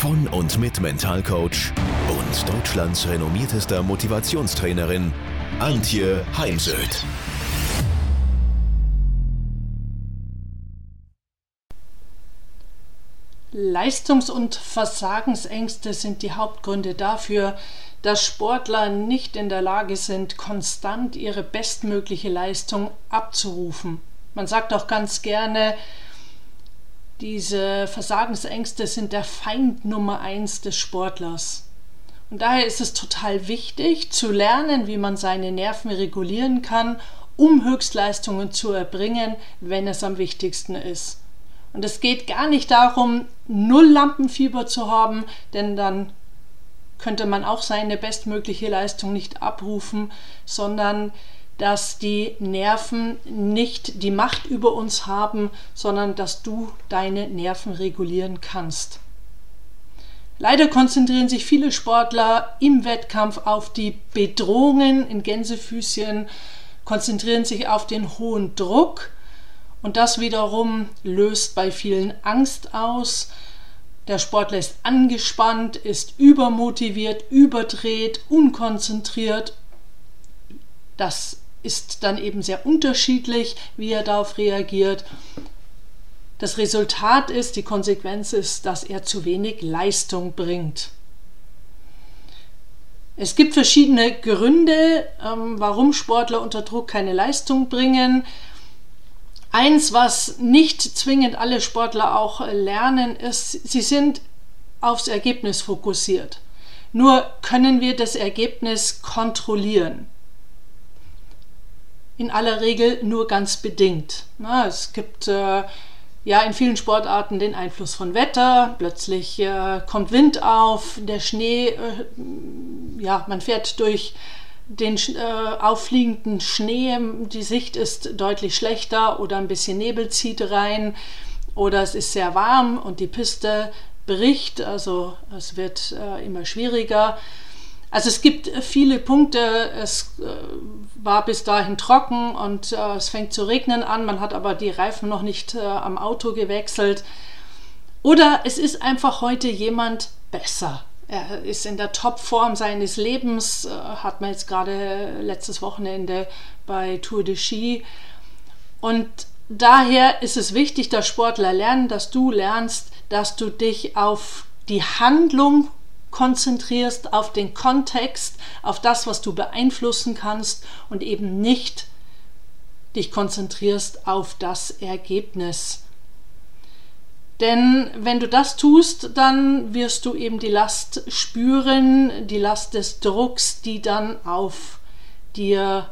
von und mit Mentalcoach und Deutschlands renommiertester Motivationstrainerin Antje Heimsöth. Leistungs- und Versagensängste sind die Hauptgründe dafür, dass Sportler nicht in der Lage sind, konstant ihre bestmögliche Leistung abzurufen. Man sagt auch ganz gerne, diese Versagensängste sind der Feind Nummer eins des Sportlers. Und daher ist es total wichtig zu lernen, wie man seine Nerven regulieren kann, um Höchstleistungen zu erbringen, wenn es am wichtigsten ist. Und es geht gar nicht darum, null Lampenfieber zu haben, denn dann könnte man auch seine bestmögliche Leistung nicht abrufen, sondern dass die Nerven nicht die Macht über uns haben, sondern dass du deine Nerven regulieren kannst. Leider konzentrieren sich viele Sportler im Wettkampf auf die Bedrohungen in Gänsefüßchen, konzentrieren sich auf den hohen Druck und das wiederum löst bei vielen Angst aus. Der Sportler ist angespannt, ist übermotiviert, überdreht, unkonzentriert. Das ist dann eben sehr unterschiedlich, wie er darauf reagiert. Das Resultat ist, die Konsequenz ist, dass er zu wenig Leistung bringt. Es gibt verschiedene Gründe, ähm, warum Sportler unter Druck keine Leistung bringen. Eins, was nicht zwingend alle Sportler auch lernen, ist, sie sind aufs Ergebnis fokussiert. Nur können wir das Ergebnis kontrollieren in aller Regel nur ganz bedingt. Na, es gibt äh, ja in vielen Sportarten den Einfluss von Wetter, plötzlich äh, kommt Wind auf, der Schnee, äh, ja, man fährt durch den äh, auffliegenden Schnee, die Sicht ist deutlich schlechter oder ein bisschen Nebel zieht rein oder es ist sehr warm und die Piste bricht, also es wird äh, immer schwieriger. Also es gibt viele Punkte. Es äh, war bis dahin trocken und äh, es fängt zu regnen an. Man hat aber die Reifen noch nicht äh, am Auto gewechselt. Oder es ist einfach heute jemand besser. Er ist in der Topform seines Lebens, hat man jetzt gerade letztes Wochenende bei Tour de Ski. Und daher ist es wichtig, dass Sportler lernen, dass du lernst, dass du dich auf die Handlung konzentrierst auf den Kontext, auf das, was du beeinflussen kannst und eben nicht dich konzentrierst auf das Ergebnis. Denn wenn du das tust, dann wirst du eben die Last spüren, die Last des Drucks, die dann auf dir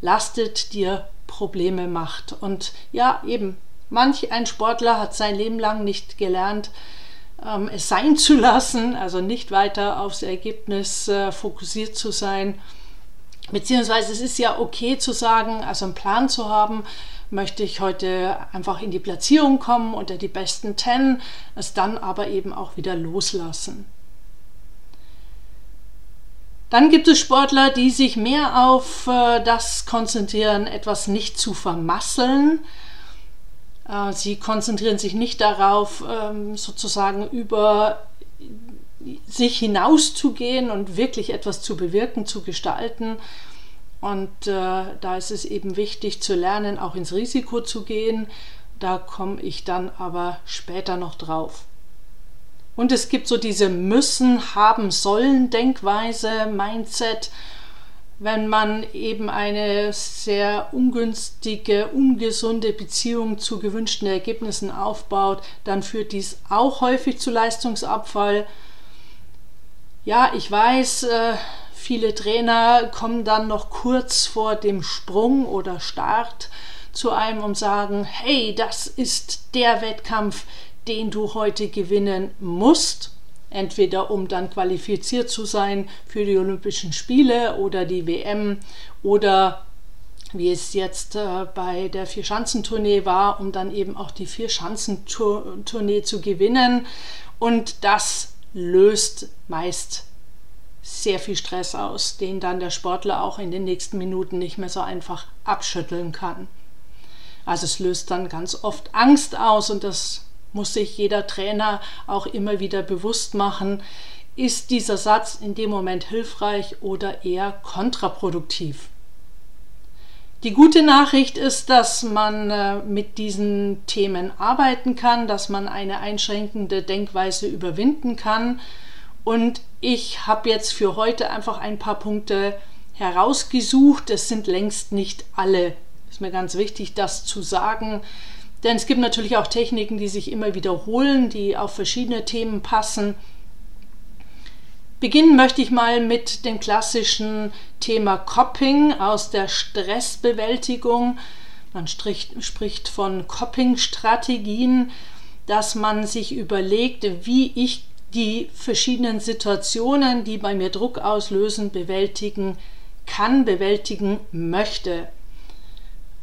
lastet, dir Probleme macht. Und ja, eben, manch ein Sportler hat sein Leben lang nicht gelernt, ähm, es sein zu lassen, also nicht weiter aufs Ergebnis äh, fokussiert zu sein. Beziehungsweise es ist ja okay zu sagen, also einen Plan zu haben, möchte ich heute einfach in die Platzierung kommen unter die besten 10, es dann aber eben auch wieder loslassen. Dann gibt es Sportler, die sich mehr auf äh, das konzentrieren, etwas nicht zu vermasseln, sie konzentrieren sich nicht darauf, ähm, sozusagen über sich hinauszugehen und wirklich etwas zu bewirken, zu gestalten. Und äh, da ist es eben wichtig zu lernen, auch ins Risiko zu gehen. Da komme ich dann aber später noch drauf. Und es gibt so diese müssen, haben, sollen Denkweise, Mindset wenn man eben eine sehr ungünstige, ungesunde Beziehung zu gewünschten Ergebnissen aufbaut, dann führt dies auch häufig zu Leistungsabfall. Ja, ich weiß, äh, viele Trainer kommen dann noch kurz vor dem Sprung oder Start zu einem und sagen, hey, das ist der Wettkampf, den du heute gewinnen musst. Entweder um dann qualifiziert zu sein für die Olympischen Spiele oder die WM oder wie es jetzt äh, bei der Vierschanzentournee war, um dann eben auch die Vierschanzentournee zu gewinnen. Und das löst meist sehr viel Stress aus, den dann der Sportler auch in den nächsten Minuten nicht mehr so einfach abschütteln kann. Also es löst dann ganz oft Angst aus und das muss sich jeder Trainer auch immer wieder bewusst machen. Ist dieser Satz in dem Moment hilfreich oder eher kontraproduktiv? Die gute Nachricht ist, dass man äh, mit diesen Themen arbeiten kann, dass man eine einschränkende Denkweise überwinden kann. Und ich habe jetzt für heute einfach ein paar Punkte herausgesucht. Es sind längst nicht alle. Ist mir ganz wichtig, das zu sagen. Denn es gibt natürlich auch Techniken, die sich immer wiederholen, die auf verschiedene Themen passen. Beginnen möchte ich mal mit dem klassischen Thema Copping aus der Stressbewältigung. Man spricht von Copping-Strategien, dass man sich überlegt, wie ich die verschiedenen Situationen, die bei mir Druck auslösen, bewältigen kann, bewältigen möchte.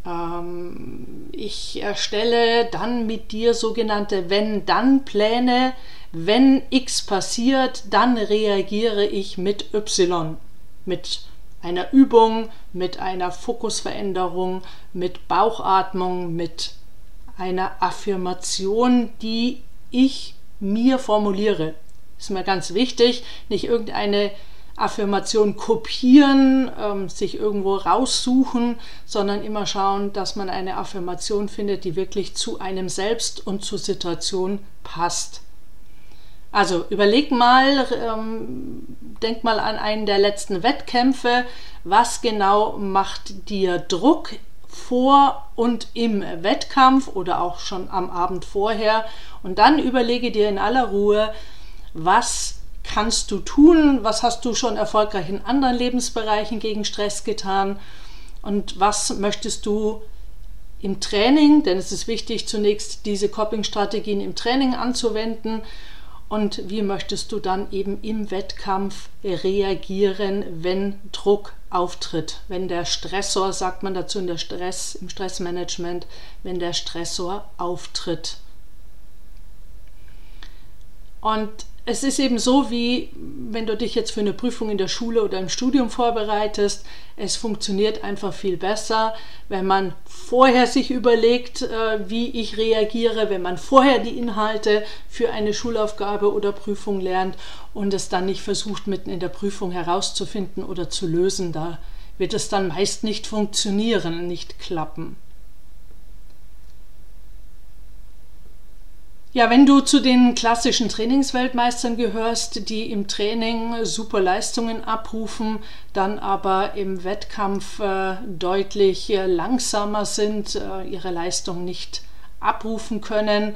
Ähm, ich erstelle dann mit dir sogenannte Wenn-Dann-Pläne. Wenn X passiert, dann reagiere ich mit Y. Mit einer Übung, mit einer Fokusveränderung, mit Bauchatmung, mit einer Affirmation, die ich mir formuliere. Ist mir ganz wichtig, nicht irgendeine Affirmation kopieren, ähm, sich irgendwo raussuchen, sondern immer schauen, dass man eine Affirmation findet, die wirklich zu einem selbst und zur Situation passt. Also überleg mal, ähm, denk mal an einen der letzten Wettkämpfe. Was genau macht dir Druck vor und im Wettkampf oder auch schon am Abend vorher? Und dann überlege dir in aller Ruhe, was kannst du tun? Was hast du schon erfolgreich in anderen Lebensbereichen gegen Stress getan? Und was möchtest du im Training, denn es ist wichtig, zunächst diese Coping-Strategien im Training anzuwenden. Und wie möchtest du dann eben im Wettkampf reagieren, wenn Druck auftritt, wenn der Stressor, sagt man dazu in der Stress, im Stressmanagement, wenn der Stressor auftritt. Und es ist eben so, wie wenn du dich jetzt für eine Prüfung in der Schule oder im Studium vorbereitest. Es funktioniert einfach viel besser, wenn man vorher sich überlegt, äh, wie ich reagiere, wenn man vorher die Inhalte für eine Schulaufgabe oder Prüfung lernt und es dann nicht versucht, mitten in der Prüfung herauszufinden oder zu lösen. Da wird es dann meist nicht funktionieren, nicht klappen. Ja, wenn du zu den klassischen Trainingsweltmeistern gehörst, die im Training super Leistungen abrufen, dann aber im Wettkampf äh, deutlich äh, langsamer sind, äh, ihre Leistung nicht abrufen können,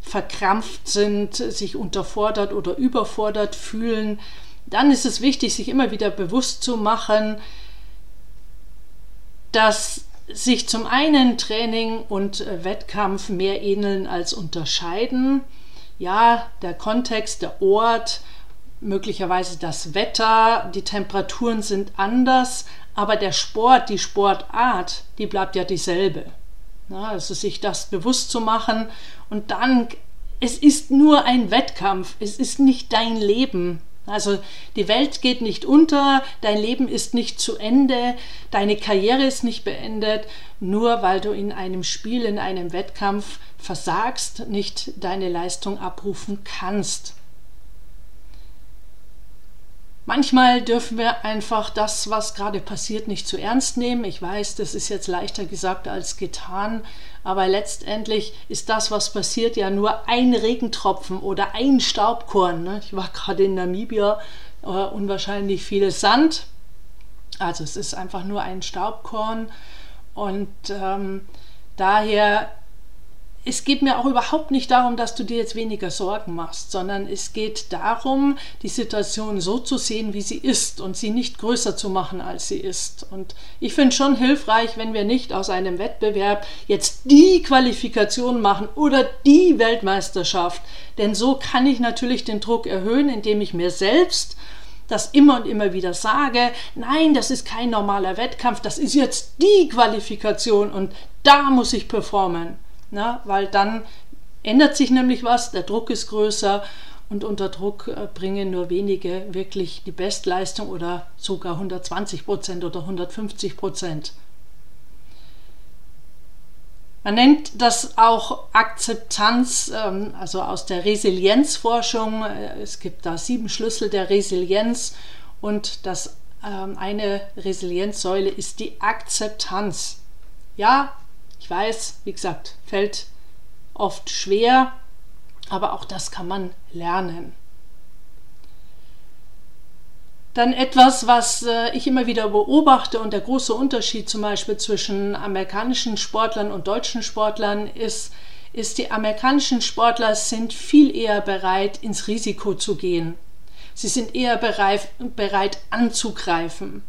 verkrampft sind, sich unterfordert oder überfordert fühlen, dann ist es wichtig, sich immer wieder bewusst zu machen, dass sich zum einen Training und äh, Wettkampf mehr ähneln als unterscheiden. Ja, der Kontext, der Ort, möglicherweise das Wetter, die Temperaturen sind anders, aber der Sport, die Sportart, die bleibt ja dieselbe. Ja, also sich das bewusst zu machen und dann, es ist nur ein Wettkampf, es ist nicht dein Leben. Also die Welt geht nicht unter, dein Leben ist nicht zu Ende, deine Karriere ist nicht beendet, nur weil du in einem Spiel, in einem Wettkampf versagst, nicht deine Leistung abrufen kannst. Manchmal dürfen wir einfach das, was gerade passiert, nicht zu ernst nehmen. Ich weiß, das ist jetzt leichter gesagt als getan, aber letztendlich ist das, was passiert, ja nur ein Regentropfen oder ein Staubkorn. Ne? Ich war gerade in Namibia, äh, unwahrscheinlich viel Sand. Also es ist einfach nur ein Staubkorn und ähm, daher es geht mir auch überhaupt nicht darum, dass du dir jetzt weniger Sorgen machst, sondern es geht darum, die Situation so zu sehen, wie sie ist und sie nicht größer zu machen, als sie ist. Und ich finde schon hilfreich, wenn wir nicht aus einem Wettbewerb jetzt die Qualifikation machen oder die Weltmeisterschaft, denn so kann ich natürlich den Druck erhöhen, indem ich mir selbst das immer und immer wieder sage, nein, das ist kein normaler Wettkampf, das ist jetzt die Qualifikation und da muss ich performen ne? weil dann ändert sich nämlich was, der Druck ist größer und unter Druck äh, bringen nur wenige wirklich die Bestleistung oder sogar 120 Prozent oder 150 Prozent. Man nennt das auch Akzeptanz, ähm, also aus der Resilienzforschung. Äh, es gibt da sieben Schlüssel der Resilienz und das ähm, eine Resilienzsäule ist die Akzeptanz. Ja, ich weiß, wie gesagt, fällt oft schwer, aber auch das kann man lernen. Dann etwas, was äh, ich immer wieder beobachte und der große Unterschied zum Beispiel zwischen amerikanischen Sportlern und deutschen Sportlern ist, ist, die amerikanischen Sportler sind viel eher bereit, ins Risiko zu gehen. Sie sind eher bereit, bereit anzugreifen.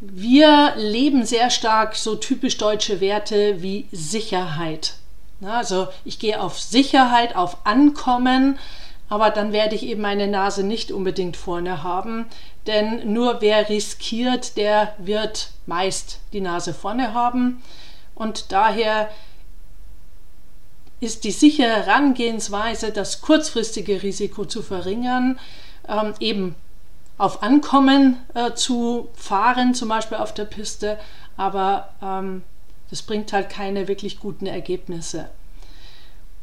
Wir leben sehr stark so typisch deutsche Werte wie Sicherheit. Also ich gehe auf Sicherheit, auf Ankommen, aber dann werde ich eben meine Nase nicht unbedingt vorne haben, denn nur wer riskiert, der wird meist die Nase vorne haben und daher ist die sichere Herangehensweise, das kurzfristige Risiko zu verringern, ähm, eben auf Ankommen äh, zu fahren, zum Beispiel auf der Piste, aber ähm, das bringt halt keine wirklich guten Ergebnisse.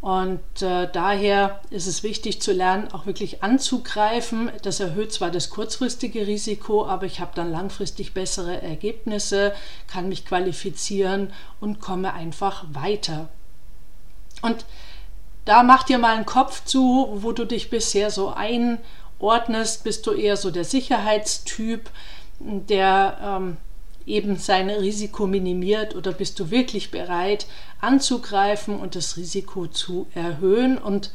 Und äh, daher ist es wichtig zu lernen, auch wirklich anzugreifen. Das erhöht zwar das kurzfristige Risiko, aber ich habe dann langfristig bessere Ergebnisse, kann mich qualifizieren und komme einfach weiter. Und da mach dir mal einen Kopf zu, wo du dich bisher so ein ordnest, bist du eher so der Sicherheitstyp, der ähm, eben sein Risiko minimiert oder bist du wirklich bereit anzugreifen und das Risiko zu erhöhen? Und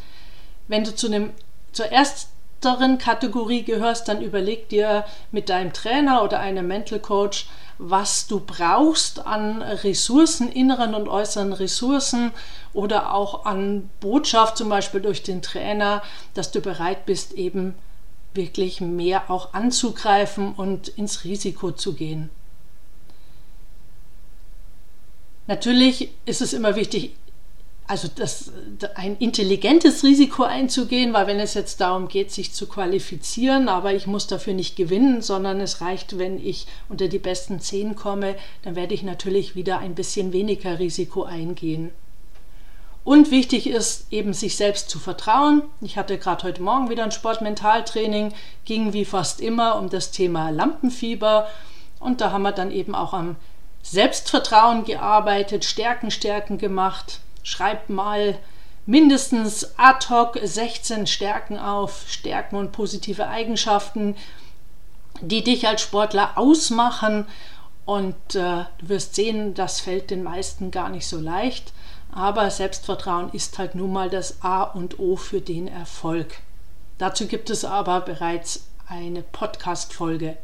wenn du zu einem, zur ersteren Kategorie gehörst, dann überleg dir mit deinem Trainer oder einem Mental Coach, was du brauchst an Ressourcen, inneren und äußeren Ressourcen oder auch an Botschaft, zum Beispiel durch den Trainer, dass du bereit bist, eben wirklich mehr auch anzugreifen und ins Risiko zu gehen. Natürlich ist es immer wichtig, also das, ein intelligentes Risiko einzugehen, weil wenn es jetzt darum geht, sich zu qualifizieren, aber ich muss dafür nicht gewinnen, sondern es reicht, wenn ich unter die besten zehn komme, dann werde ich natürlich wieder ein bisschen weniger Risiko eingehen. Und wichtig ist eben sich selbst zu vertrauen. Ich hatte gerade heute Morgen wieder ein Sportmentaltraining, ging wie fast immer um das Thema Lampenfieber. Und da haben wir dann eben auch am Selbstvertrauen gearbeitet, Stärken, Stärken gemacht. Schreib mal mindestens ad hoc 16 Stärken auf, Stärken und positive Eigenschaften, die dich als Sportler ausmachen. Und äh, du wirst sehen, das fällt den meisten gar nicht so leicht. Aber Selbstvertrauen ist halt nun mal das A und O für den Erfolg. Dazu gibt es aber bereits eine Podcast-Folge.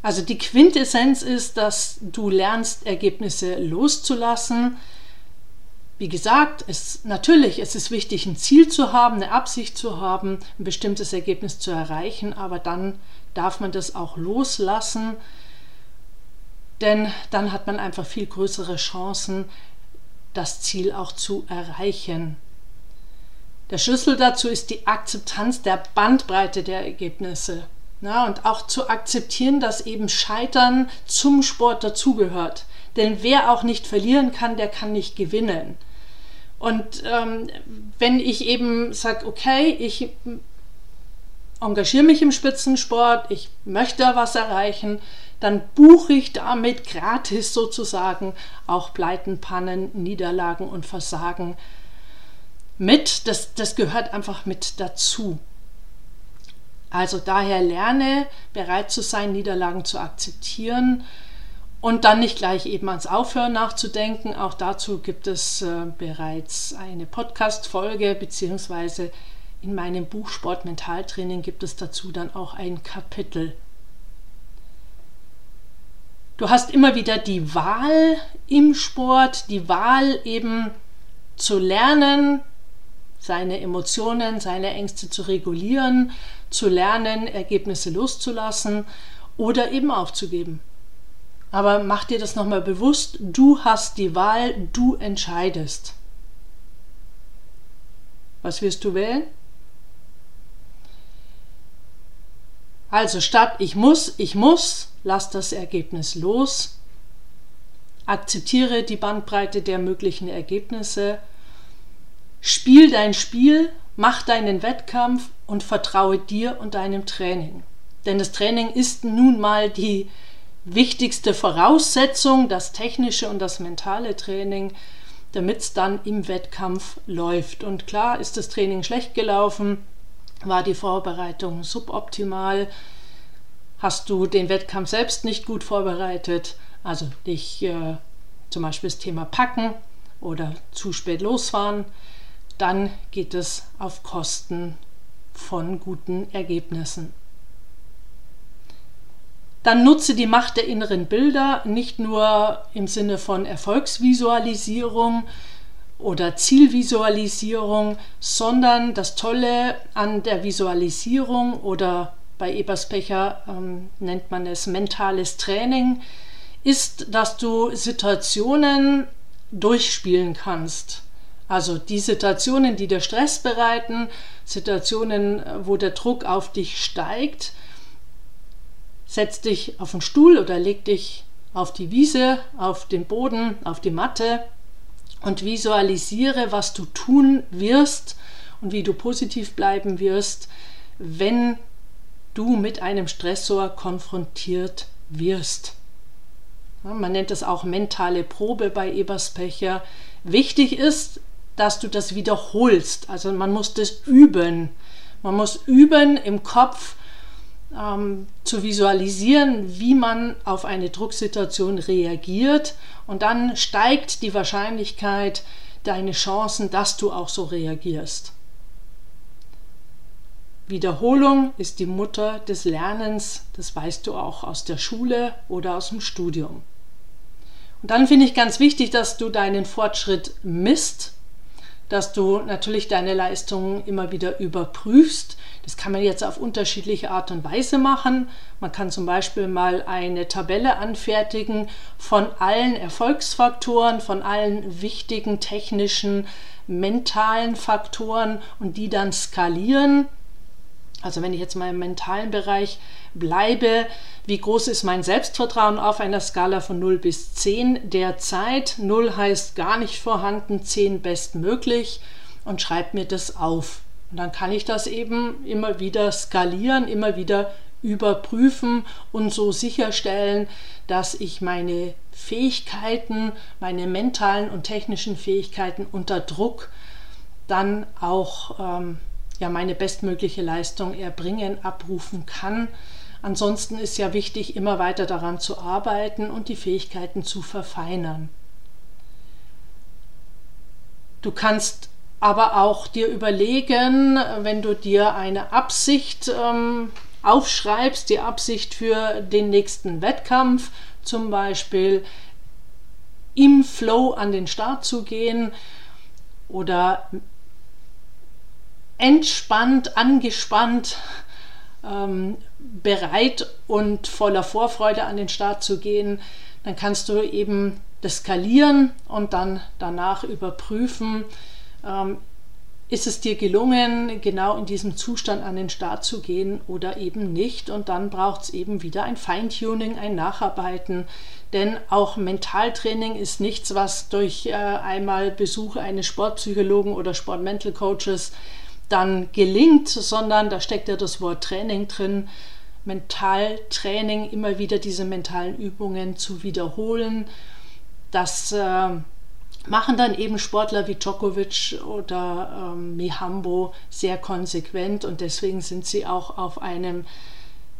Also die Quintessenz ist, dass du lernst, Ergebnisse loszulassen. Wie gesagt, es, natürlich es ist wichtig, ein Ziel zu haben, eine Absicht zu haben, ein bestimmtes Ergebnis zu erreichen, aber dann darf man das auch loslassen denn dann hat man einfach viel größere Chancen, das Ziel auch zu erreichen. Der Schlüssel dazu ist die Akzeptanz der Bandbreite der Ergebnisse. Ja, und auch zu akzeptieren, dass eben Scheitern zum Sport dazugehört. Denn wer auch nicht verlieren kann, der kann nicht gewinnen. Und ähm, wenn ich eben sage, okay, ich engagiere mich im Spitzensport, ich möchte was erreichen, dann buche ich damit gratis sozusagen auch Pleiten, Pannen, Niederlagen und Versagen mit. Das, das gehört einfach mit dazu. Also daher lerne bereit zu sein, Niederlagen zu akzeptieren Und dann nicht gleich eben ans Aufhören nachzudenken. Auch dazu gibt es äh, bereits eine Podcast-Folge, beziehungsweise in meinem Buch Sport Mentaltraining gibt es dazu dann auch ein Kapitel. Du hast immer wieder die Wahl im Sport, die Wahl eben zu lernen, seine Emotionen, seine Ängste zu regulieren, zu lernen, Ergebnisse loszulassen oder eben aufzugeben. Aber mach dir das nochmal bewusst, du hast die Wahl, du entscheidest. Was wirst du wählen? Also statt ich muss, ich muss, lass das Ergebnis los. Akzeptiere die Bandbreite der möglichen Ergebnisse. Spiel dein Spiel, mach deinen Wettkampf und vertraue dir und deinem Training. Denn das Training ist nun mal die wichtigste Voraussetzung, das technische und das mentale Training, damit es dann im Wettkampf läuft. Und klar ist das Training schlecht gelaufen, war die Vorbereitung suboptimal, hast du den Wettkampf selbst nicht gut vorbereitet, also dich äh, zum Beispiel das Thema Packen oder zu spät losfahren, dann geht es auf Kosten von guten Ergebnissen. Dann nutze die Macht der inneren Bilder nicht nur im Sinne von Erfolgsvisualisierung oder Zielvisualisierung, sondern das Tolle an der Visualisierung oder bei Eberspecher ähm, nennt man es mentales Training, ist, dass du Situationen durchspielen kannst. Also die Situationen, die dir Stress bereiten, Situationen, wo der Druck auf dich steigt, setz dich auf den Stuhl oder leg dich auf die Wiese, auf den Boden, auf die Matte und visualisiere, was du tun wirst und wie du positiv bleiben wirst, wenn du mit einem Stressor konfrontiert wirst. Man nennt es auch mentale Probe bei Eberspecher. Wichtig ist, dass du das wiederholst. Also man muss das üben. Man muss üben im Kopf, ähm, zu visualisieren, wie man auf eine Drucksituation reagiert und dann steigt die Wahrscheinlichkeit, deine Chancen, dass du auch so reagierst. Wiederholung ist die Mutter des Lernens, das weißt du auch aus der Schule oder aus dem Studium. Und dann finde ich ganz wichtig, dass du deinen Fortschritt misst, dass du natürlich deine Leistungen immer wieder überprüfst, das kann man jetzt auf unterschiedliche Art und Weise machen. Man kann zum Beispiel mal eine Tabelle anfertigen von allen Erfolgsfaktoren, von allen wichtigen technischen, mentalen Faktoren und die dann skalieren. Also wenn ich jetzt mal im mentalen Bereich bleibe, wie groß ist mein Selbstvertrauen auf einer Skala von 0 bis 10 derzeit? 0 heißt gar nicht vorhanden, 10 bestmöglich und schreibe mir das auf. Und dann kann ich das eben immer wieder skalieren, immer wieder überprüfen und so sicherstellen, dass ich meine Fähigkeiten, meine mentalen und technischen Fähigkeiten unter Druck dann auch ähm, ja, meine bestmögliche Leistung erbringen, abrufen kann. Ansonsten ist ja wichtig, immer weiter daran zu arbeiten und die Fähigkeiten zu verfeinern. Du kannst aber auch dir überlegen, wenn du dir eine Absicht ähm, aufschreibst, die Absicht für den nächsten Wettkampf, zum Beispiel im Flow an den Start zu gehen oder entspannt, angespannt, ähm, bereit und voller Vorfreude an den Start zu gehen, dann kannst du eben das skalieren und dann danach überprüfen, ähm, ist es dir gelungen, genau in diesem Zustand an den Start zu gehen oder eben nicht? Und dann braucht es eben wieder ein Feintuning, ein Nacharbeiten. Denn auch Mentaltraining ist nichts, was durch äh, einmal Besuch eines Sportpsychologen oder Sportmental Coaches dann gelingt, sondern da steckt ja das Wort Training drin. Mentaltraining, immer wieder diese mentalen Übungen zu wiederholen. Das äh, machen dann eben Sportler wie Djokovic oder ähm, Mihambo sehr konsequent und deswegen sind sie auch auf einem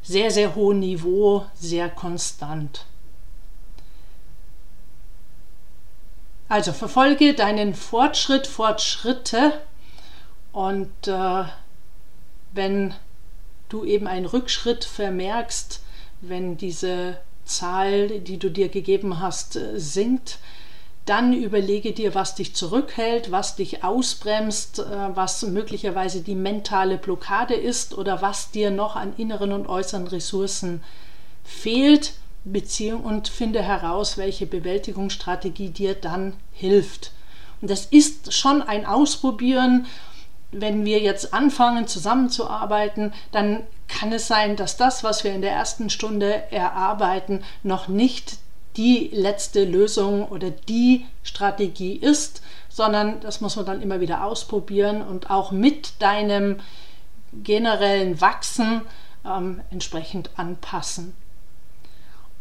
sehr, sehr hohen Niveau sehr konstant. Also verfolge deinen Fortschritt, Fortschritte und äh, wenn du eben einen Rückschritt vermerkst, wenn diese Zahl, die du dir gegeben hast, äh, sinkt, dann überlege dir, was dich zurückhält, was dich ausbremst, äh, was möglicherweise die mentale Blockade ist oder was dir noch an inneren und äußeren Ressourcen fehlt, Beziehung und finde heraus, welche Bewältigungsstrategie dir dann hilft. Und das ist schon ein Ausprobieren. Wenn wir jetzt anfangen zusammenzuarbeiten, dann kann es sein, dass das, was wir in der ersten Stunde erarbeiten, noch nicht die letzte Lösung oder die Strategie ist, sondern das muss man dann immer wieder ausprobieren und auch mit deinem generellen Wachsen ähm, entsprechend anpassen.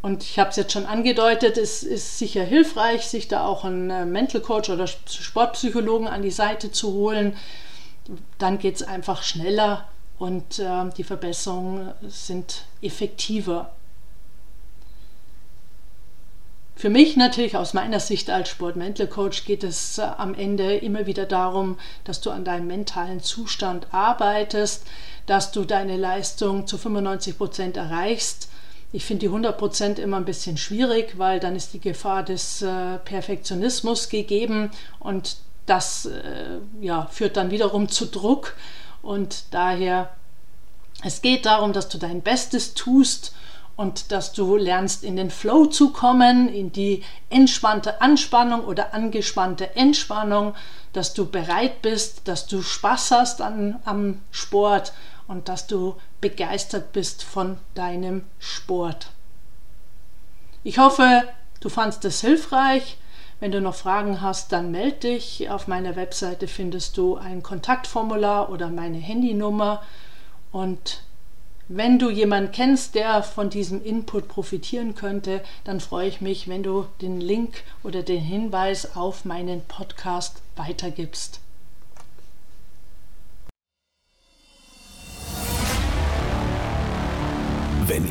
Und ich habe es jetzt schon angedeutet, es ist sicher hilfreich, sich da auch einen äh, Mental Coach oder Sportpsychologen an die Seite zu holen. Dann geht es einfach schneller und äh, die Verbesserungen sind effektiver. Für mich natürlich aus meiner Sicht als Sport-Mental-Coach geht es äh, am Ende immer wieder darum, dass du an deinem mentalen Zustand arbeitest, dass du deine Leistung zu 95 Prozent erreichst. Ich finde die 100 Prozent immer ein bisschen schwierig, weil dann ist die Gefahr des äh, Perfektionismus gegeben und das äh, ja, führt dann wiederum zu Druck und daher es geht darum, dass du dein Bestes tust und dass du lernst, in den Flow zu kommen, in die entspannte Anspannung oder angespannte Entspannung, dass du bereit bist, dass du Spaß hast an, am Sport und dass du begeistert bist von deinem Sport. Ich hoffe, du fandest es hilfreich. Wenn du noch Fragen hast, dann melde dich. Auf meiner Webseite findest du ein Kontaktformular oder meine Handynummer. Und wenn du jemanden kennst, der von diesem Input profitieren könnte, dann freue ich mich, wenn du den Link oder den Hinweis auf meinen Podcast weitergibst.